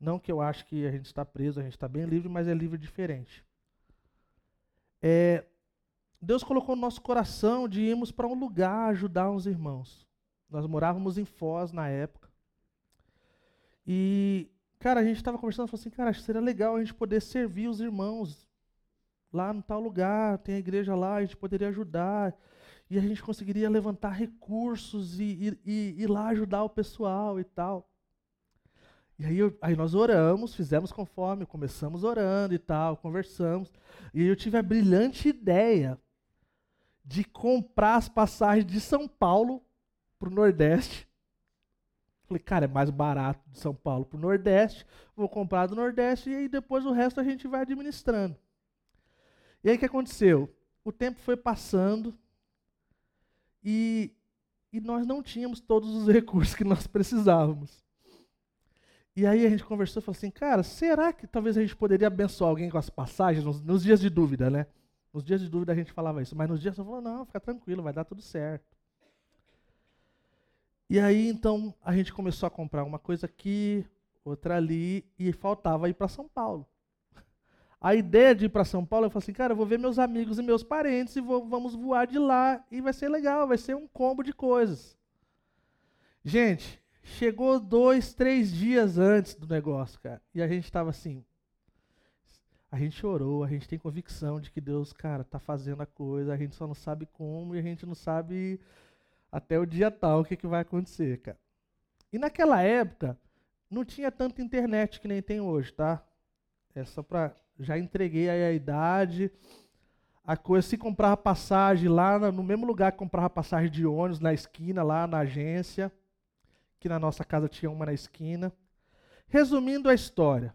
Não que eu acho que a gente está preso, a gente está bem livre, mas é livre diferente. É, Deus colocou no nosso coração de irmos para um lugar ajudar uns irmãos. Nós morávamos em Foz na época. E, cara, a gente estava conversando, falou assim, cara, acho que seria legal a gente poder servir os irmãos lá no tal lugar, tem a igreja lá, a gente poderia ajudar. E a gente conseguiria levantar recursos e, ir lá ajudar o pessoal e tal. E aí, eu, aí nós oramos, fizemos conforme, começamos orando e tal, conversamos. E eu tive a brilhante ideia de comprar as passagens de São Paulo para o Nordeste. Falei, cara, é mais barato de São Paulo para o Nordeste, vou comprar do Nordeste e aí depois o resto a gente vai administrando. E aí o que aconteceu? O tempo foi passando e, e nós não tínhamos todos os recursos que nós precisávamos. E aí a gente conversou e falou assim, cara, será que talvez a gente poderia abençoar alguém com as passagens nos, nos dias de dúvida, né? Nos dias de dúvida a gente falava isso, mas nos dias eu falou, não, fica tranquilo, vai dar tudo certo. E aí então a gente começou a comprar uma coisa aqui, outra ali, e faltava ir para São Paulo. A ideia de ir para São Paulo, eu falei assim, cara, eu vou ver meus amigos e meus parentes e vou, vamos voar de lá e vai ser legal, vai ser um combo de coisas. Gente, chegou dois, três dias antes do negócio, cara, e a gente estava assim, a gente chorou, a gente tem convicção de que Deus, cara, tá fazendo a coisa, a gente só não sabe como e a gente não sabe até o dia tal o que, que vai acontecer, cara. E naquela época, não tinha tanta internet que nem tem hoje, tá? É só pra. Já entreguei a idade. A coisa, se comprava passagem lá no mesmo lugar que comprava passagem de ônibus, na esquina, lá na agência, que na nossa casa tinha uma na esquina. Resumindo a história,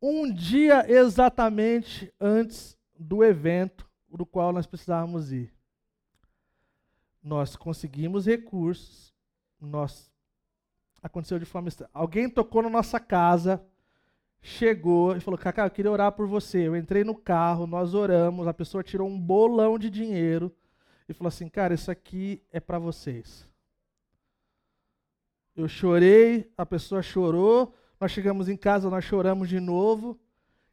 um dia exatamente antes do evento do qual nós precisávamos ir. Nós conseguimos recursos, nós aconteceu de forma estranha. Alguém tocou na nossa casa, chegou e falou: Cacá, eu queria orar por você. Eu entrei no carro, nós oramos, a pessoa tirou um bolão de dinheiro e falou assim: Cara, isso aqui é para vocês. Eu chorei, a pessoa chorou, nós chegamos em casa, nós choramos de novo.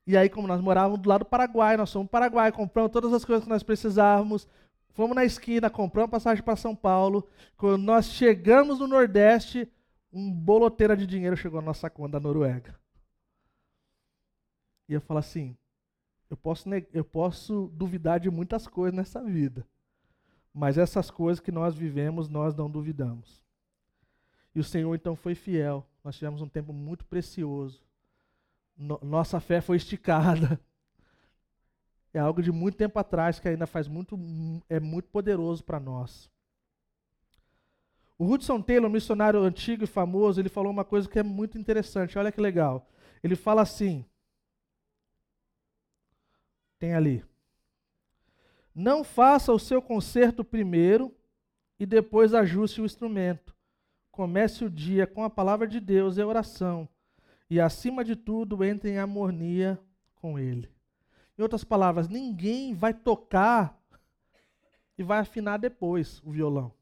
E aí, como nós morávamos do lado do Paraguai, nós fomos para Paraguai, compramos todas as coisas que nós precisávamos, fomos na esquina, compramos passagem para São Paulo. Quando nós chegamos no Nordeste, um boloteira de dinheiro chegou na nossa conta da Noruega. Eu falo assim: eu posso, eu posso duvidar de muitas coisas nessa vida, mas essas coisas que nós vivemos, nós não duvidamos. E o Senhor então foi fiel. Nós tivemos um tempo muito precioso. No, nossa fé foi esticada. É algo de muito tempo atrás que ainda faz muito é muito poderoso para nós. O Hudson Taylor, missionário antigo e famoso, ele falou uma coisa que é muito interessante. Olha que legal. Ele fala assim: Tem ali. Não faça o seu concerto primeiro e depois ajuste o instrumento. Comece o dia com a palavra de Deus e a oração. E, acima de tudo, entre em harmonia com Ele. Em outras palavras, ninguém vai tocar e vai afinar depois o violão.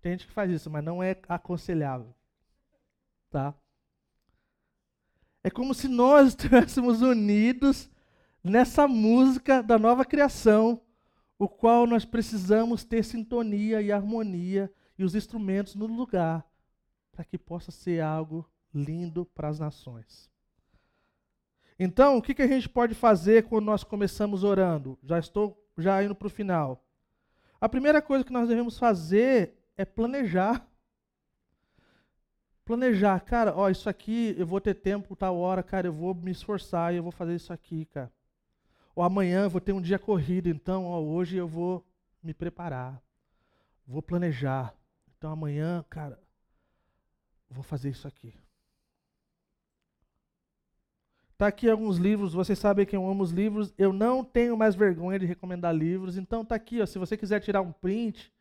Tem gente que faz isso, mas não é aconselhável. Tá? É como se nós estivéssemos unidos nessa música da nova criação, o qual nós precisamos ter sintonia e harmonia e os instrumentos no lugar para que possa ser algo lindo para as nações. Então, o que, que a gente pode fazer quando nós começamos orando? Já estou já indo para o final. A primeira coisa que nós devemos fazer é planejar. Planejar, cara, ó, isso aqui eu vou ter tempo tal hora, cara, eu vou me esforçar e eu vou fazer isso aqui, cara. Ou amanhã vou ter um dia corrido, então, ó, hoje eu vou me preparar. Vou planejar. Então amanhã, cara, vou fazer isso aqui. Está aqui alguns livros, vocês sabem que eu amo os livros, eu não tenho mais vergonha de recomendar livros, então está aqui, ó, se você quiser tirar um print,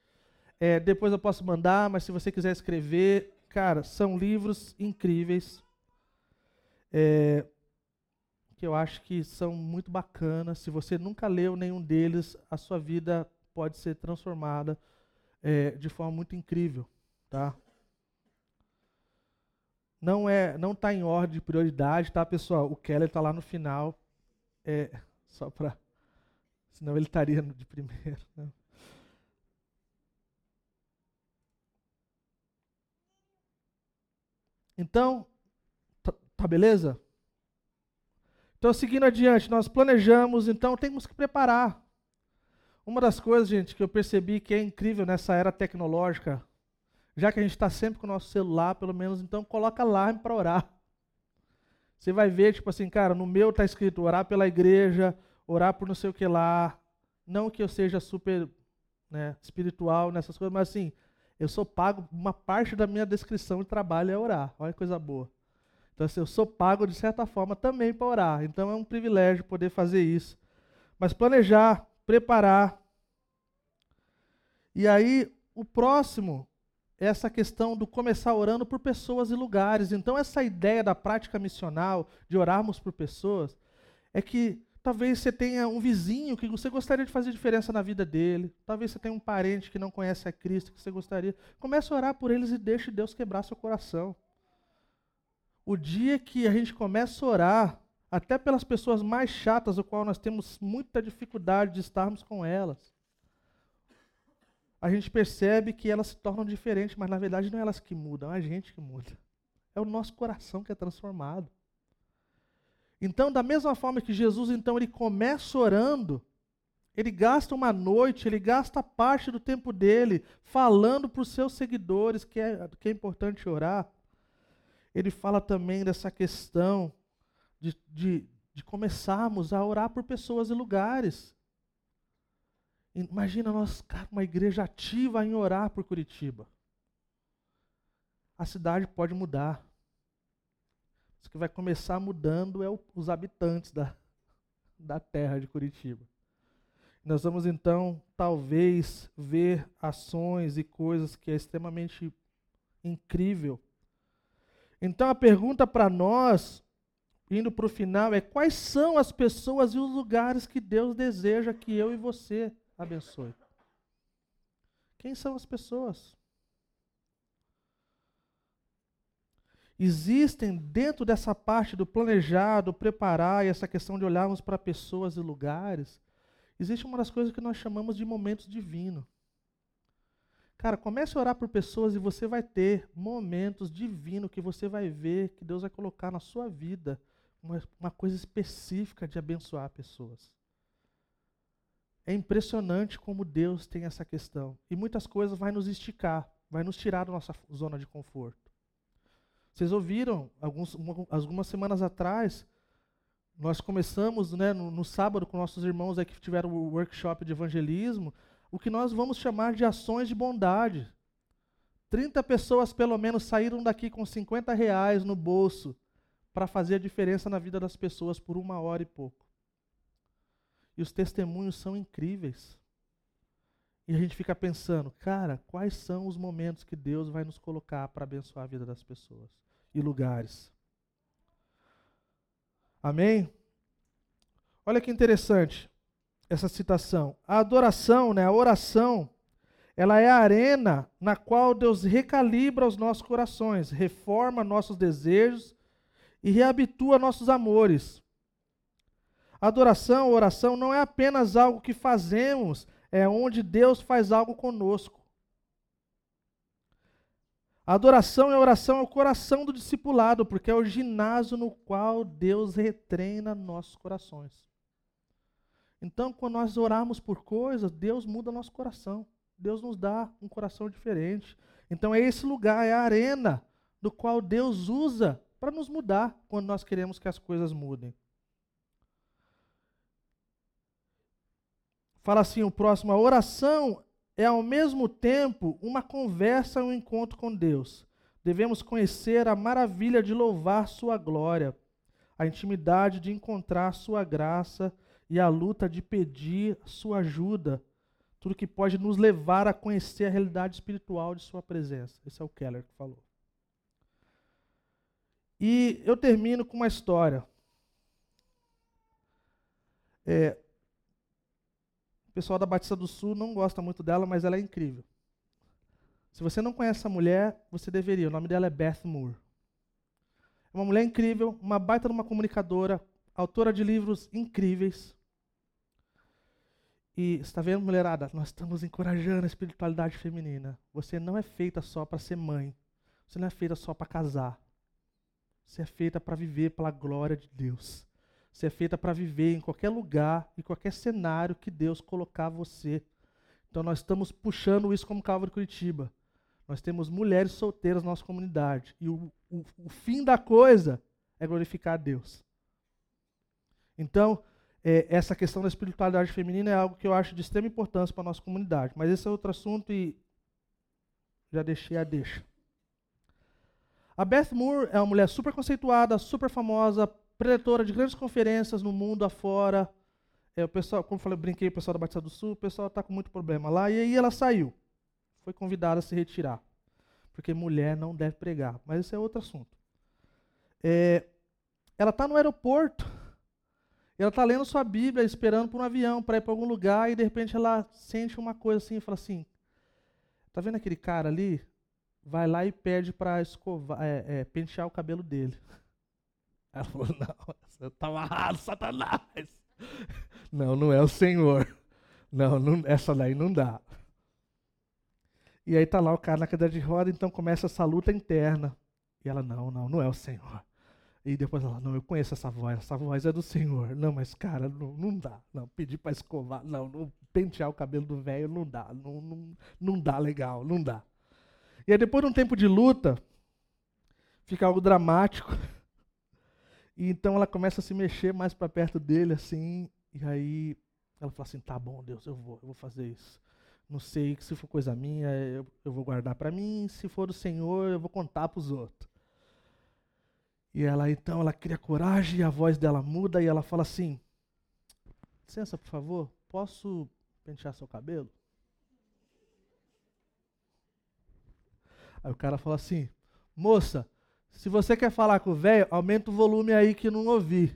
é, depois eu posso mandar, mas se você quiser escrever, cara, são livros incríveis. É, que eu acho que são muito bacanas. Se você nunca leu nenhum deles, a sua vida pode ser transformada é, de forma muito incrível, tá? Não é, não está em ordem de prioridade, tá, pessoal? O Keller está lá no final, é só para, senão ele estaria de primeiro. Né? Então, tá, tá beleza? Então, seguindo adiante, nós planejamos, então temos que preparar. Uma das coisas, gente, que eu percebi que é incrível nessa era tecnológica, já que a gente está sempre com o nosso celular, pelo menos, então coloca alarme para orar. Você vai ver, tipo assim, cara, no meu está escrito orar pela igreja, orar por não sei o que lá. Não que eu seja super né, espiritual nessas coisas, mas assim, eu sou pago, uma parte da minha descrição de trabalho é orar. Olha que coisa boa. Então, assim, eu sou pago de certa forma também para orar. Então, é um privilégio poder fazer isso. Mas planejar, preparar. E aí, o próximo é essa questão do começar orando por pessoas e lugares. Então, essa ideia da prática missional, de orarmos por pessoas, é que talvez você tenha um vizinho que você gostaria de fazer diferença na vida dele. Talvez você tenha um parente que não conhece a Cristo, que você gostaria. Comece a orar por eles e deixe Deus quebrar seu coração. O dia que a gente começa a orar, até pelas pessoas mais chatas, o qual nós temos muita dificuldade de estarmos com elas, a gente percebe que elas se tornam diferentes, mas na verdade não é elas que mudam, é a gente que muda. É o nosso coração que é transformado. Então, da mesma forma que Jesus, então, ele começa orando, ele gasta uma noite, ele gasta parte do tempo dele falando para os seus seguidores que é, que é importante orar ele fala também dessa questão de, de, de começarmos a orar por pessoas e lugares. Imagina nós, cara, uma igreja ativa em orar por Curitiba. A cidade pode mudar. O que vai começar mudando é o, os habitantes da, da terra de Curitiba. Nós vamos então, talvez, ver ações e coisas que é extremamente incrível então a pergunta para nós, indo para o final, é: quais são as pessoas e os lugares que Deus deseja que eu e você abençoe? Quem são as pessoas? Existem dentro dessa parte do planejado, preparar e essa questão de olharmos para pessoas e lugares, existe uma das coisas que nós chamamos de momentos divinos. Cara, comece a orar por pessoas e você vai ter momentos divinos que você vai ver que Deus vai colocar na sua vida uma, uma coisa específica de abençoar pessoas. É impressionante como Deus tem essa questão. E muitas coisas vai nos esticar, vai nos tirar da nossa zona de conforto. Vocês ouviram, alguns, algumas semanas atrás, nós começamos né, no, no sábado com nossos irmãos que tiveram o workshop de evangelismo o que nós vamos chamar de ações de bondade. 30 pessoas, pelo menos, saíram daqui com 50 reais no bolso para fazer a diferença na vida das pessoas por uma hora e pouco. E os testemunhos são incríveis. E a gente fica pensando, cara, quais são os momentos que Deus vai nos colocar para abençoar a vida das pessoas e lugares? Amém? Olha que interessante essa citação. A adoração, né, a oração, ela é a arena na qual Deus recalibra os nossos corações, reforma nossos desejos e reabitua nossos amores. Adoração, oração não é apenas algo que fazemos, é onde Deus faz algo conosco. A adoração e a oração é o coração do discipulado, porque é o ginásio no qual Deus retreina nossos corações. Então, quando nós orarmos por coisas, Deus muda nosso coração. Deus nos dá um coração diferente. Então, é esse lugar, é a arena do qual Deus usa para nos mudar quando nós queremos que as coisas mudem. Fala assim o próximo: a oração é ao mesmo tempo uma conversa um encontro com Deus. Devemos conhecer a maravilha de louvar Sua glória, a intimidade de encontrar Sua graça e a luta de pedir sua ajuda, tudo que pode nos levar a conhecer a realidade espiritual de sua presença. Esse é o Keller que falou. E eu termino com uma história. É, o pessoal da Batista do Sul não gosta muito dela, mas ela é incrível. Se você não conhece essa mulher, você deveria. O nome dela é Beth Moore. É uma mulher incrível, uma baita de uma comunicadora, autora de livros incríveis. E está vendo, mulherada? Nós estamos encorajando a espiritualidade feminina. Você não é feita só para ser mãe. Você não é feita só para casar. Você é feita para viver pela glória de Deus. Você é feita para viver em qualquer lugar, em qualquer cenário que Deus colocar você. Então nós estamos puxando isso como Calvary Curitiba. Nós temos mulheres solteiras na nossa comunidade. E o, o, o fim da coisa é glorificar a Deus. Então, é, essa questão da espiritualidade feminina é algo que eu acho de extrema importância para a nossa comunidade. Mas esse é outro assunto e já deixei a deixa. A Beth Moore é uma mulher super conceituada, super famosa, preletora de grandes conferências no mundo afora. É, o pessoal, como eu falei, brinquei, o pessoal da Batista do Sul, o pessoal está com muito problema lá. E aí ela saiu. Foi convidada a se retirar. Porque mulher não deve pregar. Mas esse é outro assunto. É, ela está no aeroporto ela está lendo sua Bíblia, esperando por um avião para ir para algum lugar, e de repente ela sente uma coisa assim e fala assim: Tá vendo aquele cara ali? Vai lá e pede para escovar, é, é, pentear o cabelo dele. Ela falou: Não, está amarrado, Satanás. Não, não é o Senhor. Não, não, essa daí não dá. E aí tá lá o cara na cadeira de roda, então começa essa luta interna. E ela: Não, não, não é o Senhor. E depois ela, não, eu conheço essa voz, essa voz é do Senhor. Não, mas cara, não, não dá. Não, pedir para escovar, não, não, pentear o cabelo do velho não dá. Não, não, não dá legal, não dá. E aí depois de um tempo de luta, fica algo dramático. E então ela começa a se mexer mais para perto dele, assim, e aí ela fala assim: tá bom, Deus, eu vou, eu vou fazer isso. Não sei se for coisa minha, eu, eu vou guardar para mim, se for do Senhor, eu vou contar para os outros. E ela então ela cria coragem, e a voz dela muda e ela fala assim: Licença, por favor, posso pentear seu cabelo? Aí o cara fala assim: Moça, se você quer falar com o velho, aumenta o volume aí que não ouvi.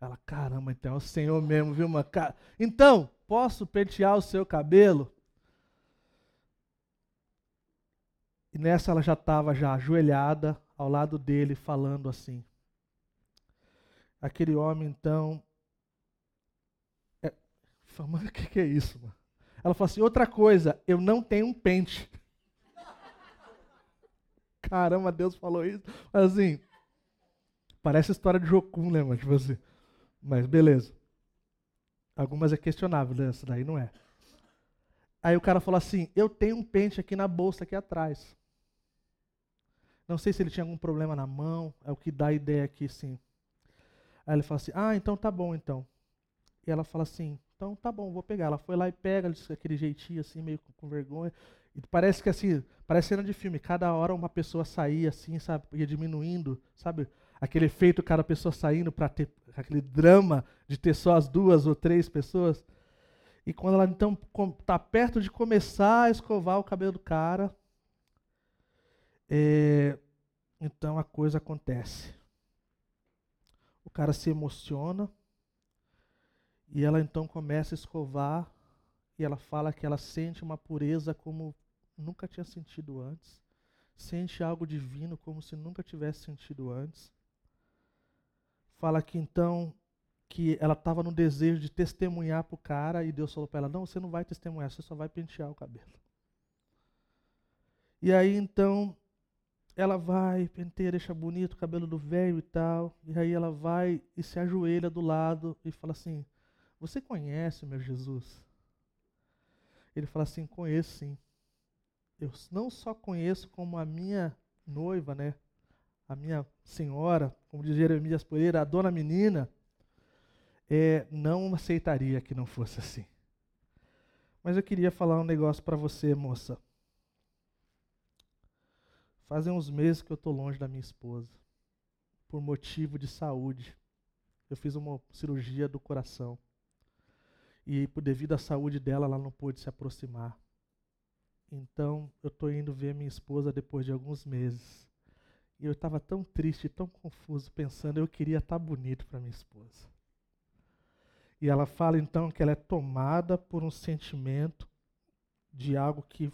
Ela, caramba, então é o Senhor mesmo, viu, uma cara. Então, posso pentear o seu cabelo? E nessa ela já estava já ajoelhada, ao lado dele, falando assim. Aquele homem, então. É, fala, o que, que é isso, mano? Ela falou assim: outra coisa, eu não tenho um pente. Caramba, Deus falou isso. Mas assim, parece história de Jocum, né, mano? Tipo assim. Mas beleza. Algumas é questionável, né? essa daí não é. Aí o cara falou assim: Eu tenho um pente aqui na bolsa aqui atrás. Não sei se ele tinha algum problema na mão, é o que dá a ideia aqui, sim. Aí ele fala assim: Ah, então tá bom, então. E ela fala assim: Então tá bom, vou pegar. Ela foi lá e pega, aquele jeitinho assim, meio com, vergonha. E parece que assim, parece cena de filme, cada hora uma pessoa saía assim, sabe, ia diminuindo, sabe? Aquele efeito cada pessoa saindo para ter aquele drama de ter só as duas ou três pessoas. E quando ela então está perto de começar a escovar o cabelo do cara, é, então a coisa acontece. O cara se emociona e ela então começa a escovar e ela fala que ela sente uma pureza como nunca tinha sentido antes. Sente algo divino como se nunca tivesse sentido antes. Fala que então que ela estava no desejo de testemunhar para o cara e Deus falou para ela: Não, você não vai testemunhar, você só vai pentear o cabelo. E aí então ela vai, penteia, deixa bonito o cabelo do velho e tal. E aí ela vai e se ajoelha do lado e fala assim: Você conhece meu Jesus? Ele fala assim: Conheço sim. Eu não só conheço como a minha noiva, né? A minha senhora, como diz Jeremias Poeira, a dona menina, é, não aceitaria que não fosse assim. Mas eu queria falar um negócio para você, moça. Fazem uns meses que eu estou longe da minha esposa, por motivo de saúde. Eu fiz uma cirurgia do coração. E por devido à saúde dela, ela não pôde se aproximar. Então, eu estou indo ver minha esposa depois de alguns meses. E eu estava tão triste, tão confuso, pensando, eu queria estar tá bonito para minha esposa. E ela fala então que ela é tomada por um sentimento de algo que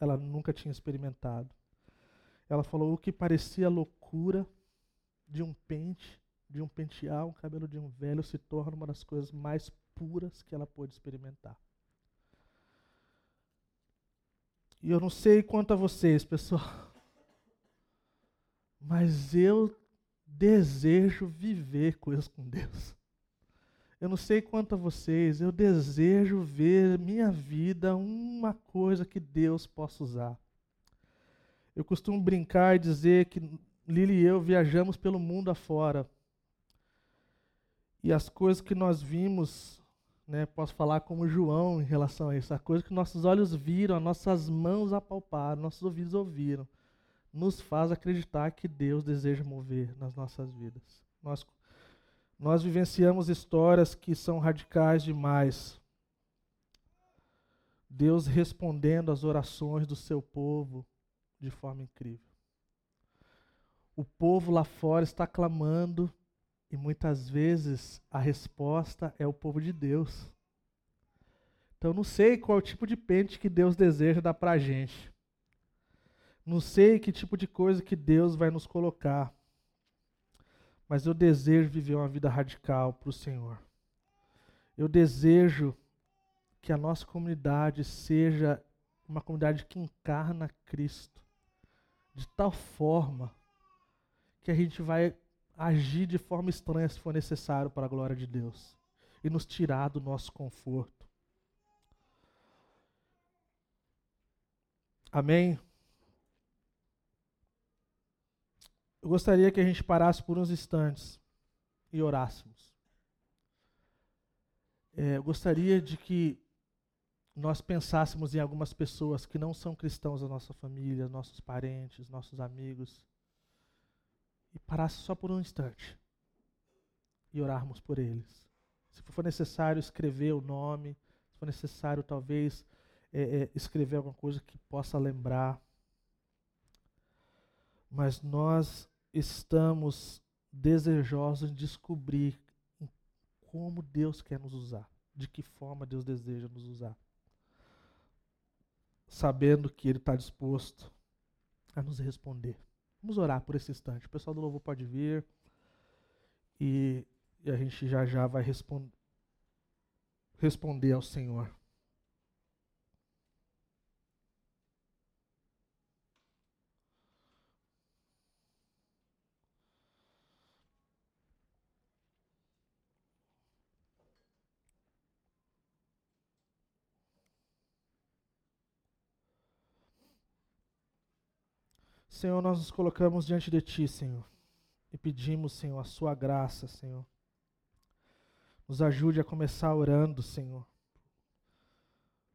ela nunca tinha experimentado. Ela falou o que parecia loucura de um pente, de um pentear, um cabelo de um velho se torna uma das coisas mais puras que ela pôde experimentar. E eu não sei quanto a vocês, pessoal, mas eu desejo viver coisas com Deus. Eu não sei quanto a vocês, eu desejo ver minha vida uma coisa que Deus possa usar. Eu costumo brincar e dizer que Lili e eu viajamos pelo mundo afora. E as coisas que nós vimos, né, posso falar como João em relação a isso, a coisa que nossos olhos viram, as nossas mãos apalparam, nossos ouvidos ouviram, nos faz acreditar que Deus deseja mover nas nossas vidas. Nós nós vivenciamos histórias que são radicais demais. Deus respondendo às orações do seu povo de forma incrível. O povo lá fora está clamando e muitas vezes a resposta é o povo de Deus. Então não sei qual tipo de pente que Deus deseja dar para a gente. Não sei que tipo de coisa que Deus vai nos colocar mas eu desejo viver uma vida radical para o Senhor. Eu desejo que a nossa comunidade seja uma comunidade que encarna Cristo de tal forma que a gente vai agir de forma estranha se for necessário para a glória de Deus e nos tirar do nosso conforto. Amém? Eu gostaria que a gente parasse por uns instantes e orássemos. É, eu gostaria de que nós pensássemos em algumas pessoas que não são cristãos da nossa família, nossos parentes, nossos amigos, e parasse só por um instante e orarmos por eles. Se for necessário escrever o nome, se for necessário talvez é, é, escrever alguma coisa que possa lembrar, mas nós estamos desejosos de descobrir como Deus quer nos usar, de que forma Deus deseja nos usar. Sabendo que Ele está disposto a nos responder. Vamos orar por esse instante. O pessoal do louvor pode vir e, e a gente já já vai respond responder ao Senhor. Senhor, nós nos colocamos diante de Ti, Senhor, e pedimos, Senhor, a Sua graça, Senhor. Nos ajude a começar orando, Senhor,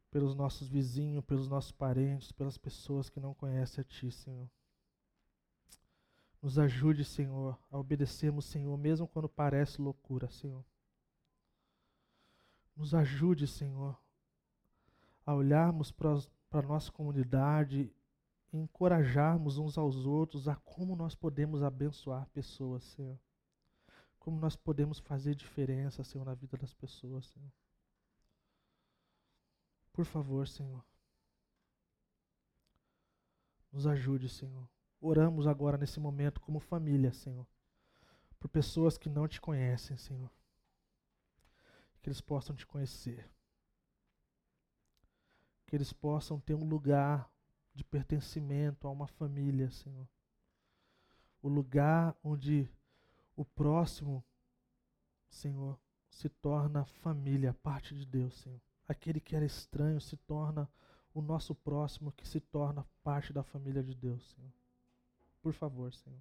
pelos nossos vizinhos, pelos nossos parentes, pelas pessoas que não conhecem a Ti, Senhor. Nos ajude, Senhor, a obedecermos, Senhor, mesmo quando parece loucura, Senhor. Nos ajude, Senhor, a olharmos para a nossa comunidade encorajarmos uns aos outros a como nós podemos abençoar pessoas, Senhor. Como nós podemos fazer diferença, Senhor, na vida das pessoas, Senhor. Por favor, Senhor. Nos ajude, Senhor. Oramos agora nesse momento como família, Senhor. Por pessoas que não te conhecem, Senhor. Que eles possam te conhecer. Que eles possam ter um lugar de pertencimento a uma família, Senhor. O lugar onde o próximo, Senhor, se torna família, parte de Deus, Senhor. Aquele que era estranho se torna o nosso próximo, que se torna parte da família de Deus, Senhor. Por favor, Senhor.